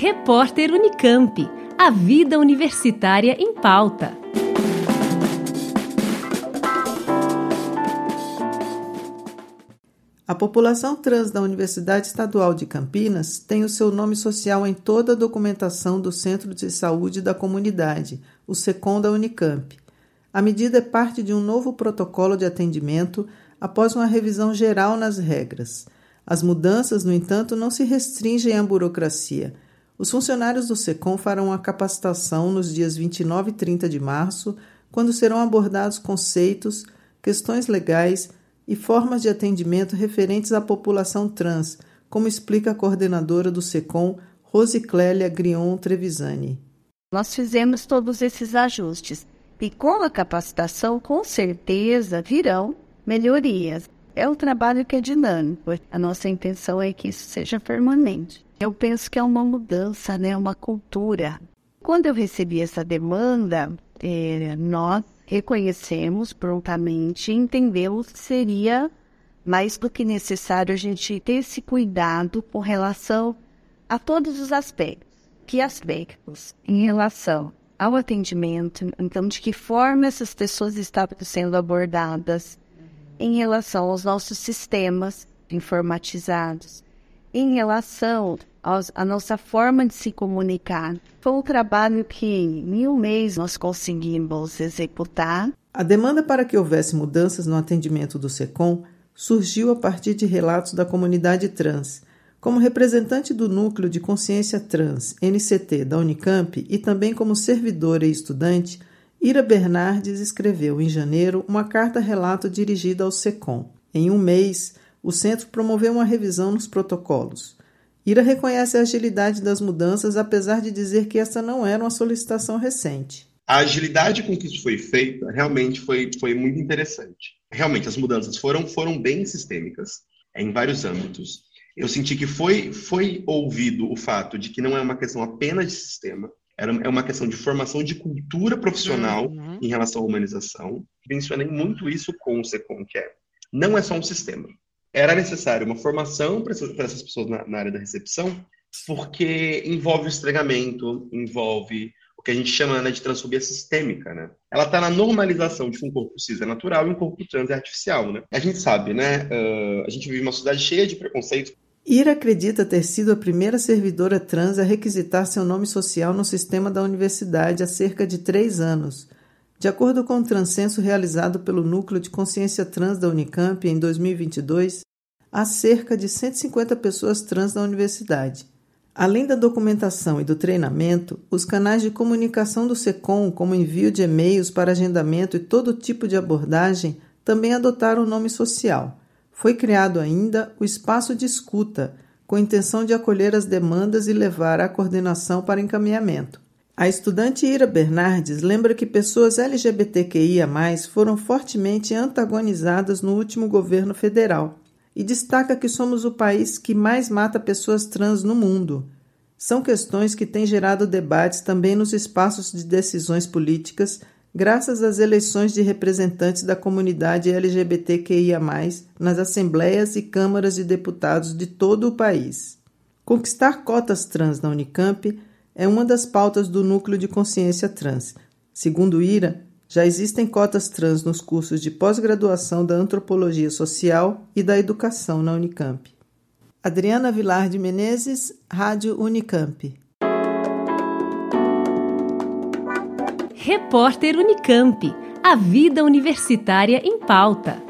Repórter Unicamp. A vida universitária em pauta. A população trans da Universidade Estadual de Campinas tem o seu nome social em toda a documentação do Centro de Saúde da Comunidade, o SECOM da Unicamp. A medida é parte de um novo protocolo de atendimento após uma revisão geral nas regras. As mudanças, no entanto, não se restringem à burocracia. Os funcionários do SECOM farão a capacitação nos dias 29 e 30 de março, quando serão abordados conceitos, questões legais e formas de atendimento referentes à população trans, como explica a coordenadora do SECOM, Rosiclélia Grion Trevisani. Nós fizemos todos esses ajustes e com a capacitação, com certeza, virão melhorias. É um trabalho que é dinâmico. A nossa intenção é que isso seja permanente. Eu penso que é uma mudança, né? uma cultura. Quando eu recebi essa demanda, é, nós reconhecemos prontamente entendemos que seria mais do que necessário a gente ter esse cuidado com relação a todos os aspectos. Que aspectos? Em relação ao atendimento, então de que forma essas pessoas estavam sendo abordadas, em relação aos nossos sistemas informatizados, em relação à nossa forma de se comunicar. Foi um trabalho que em um mês nós conseguimos executar. A demanda para que houvesse mudanças no atendimento do SECOM surgiu a partir de relatos da comunidade trans. Como representante do Núcleo de Consciência Trans, NCT, da Unicamp, e também como servidora e estudante, Ira Bernardes escreveu em janeiro uma carta-relato dirigida ao SECOM. Em um mês, o centro promoveu uma revisão nos protocolos. Ira reconhece a agilidade das mudanças, apesar de dizer que essa não era uma solicitação recente. A agilidade com que isso foi feito realmente foi, foi muito interessante. Realmente, as mudanças foram, foram bem sistêmicas em vários âmbitos. Eu senti que foi, foi ouvido o fato de que não é uma questão apenas de sistema, era, é uma questão de formação de cultura profissional uhum. em relação à humanização. Mencionei muito isso com o SECOM, que é, não é só um sistema. Era necessário uma formação para essas, essas, pessoas na, na, área da recepção, porque envolve o estregamento, envolve o que a gente chama né, de transfobia sistêmica, né? Ela está na normalização de que um corpo cis é natural e um corpo trans é artificial, né? A gente sabe, né? Uh, a gente vive uma sociedade cheia de preconceitos Ira acredita ter sido a primeira servidora trans a requisitar seu nome social no sistema da universidade há cerca de três anos. De acordo com o transcenso realizado pelo Núcleo de Consciência Trans da Unicamp em 2022, há cerca de 150 pessoas trans na universidade. Além da documentação e do treinamento, os canais de comunicação do SECOM, como envio de e-mails para agendamento e todo tipo de abordagem, também adotaram o nome social. Foi criado ainda o espaço de escuta, com a intenção de acolher as demandas e levar a coordenação para encaminhamento. A estudante Ira Bernardes lembra que pessoas LGBTQIA foram fortemente antagonizadas no último governo federal e destaca que somos o país que mais mata pessoas trans no mundo. São questões que têm gerado debates também nos espaços de decisões políticas graças às eleições de representantes da comunidade LGBTQIA, nas assembleias e câmaras de deputados de todo o país. Conquistar cotas trans na Unicamp é uma das pautas do Núcleo de Consciência Trans. Segundo IRA, já existem cotas trans nos cursos de pós-graduação da Antropologia Social e da Educação na Unicamp. Adriana Vilar de Menezes, Rádio Unicamp. Repórter Unicamp. A vida universitária em pauta.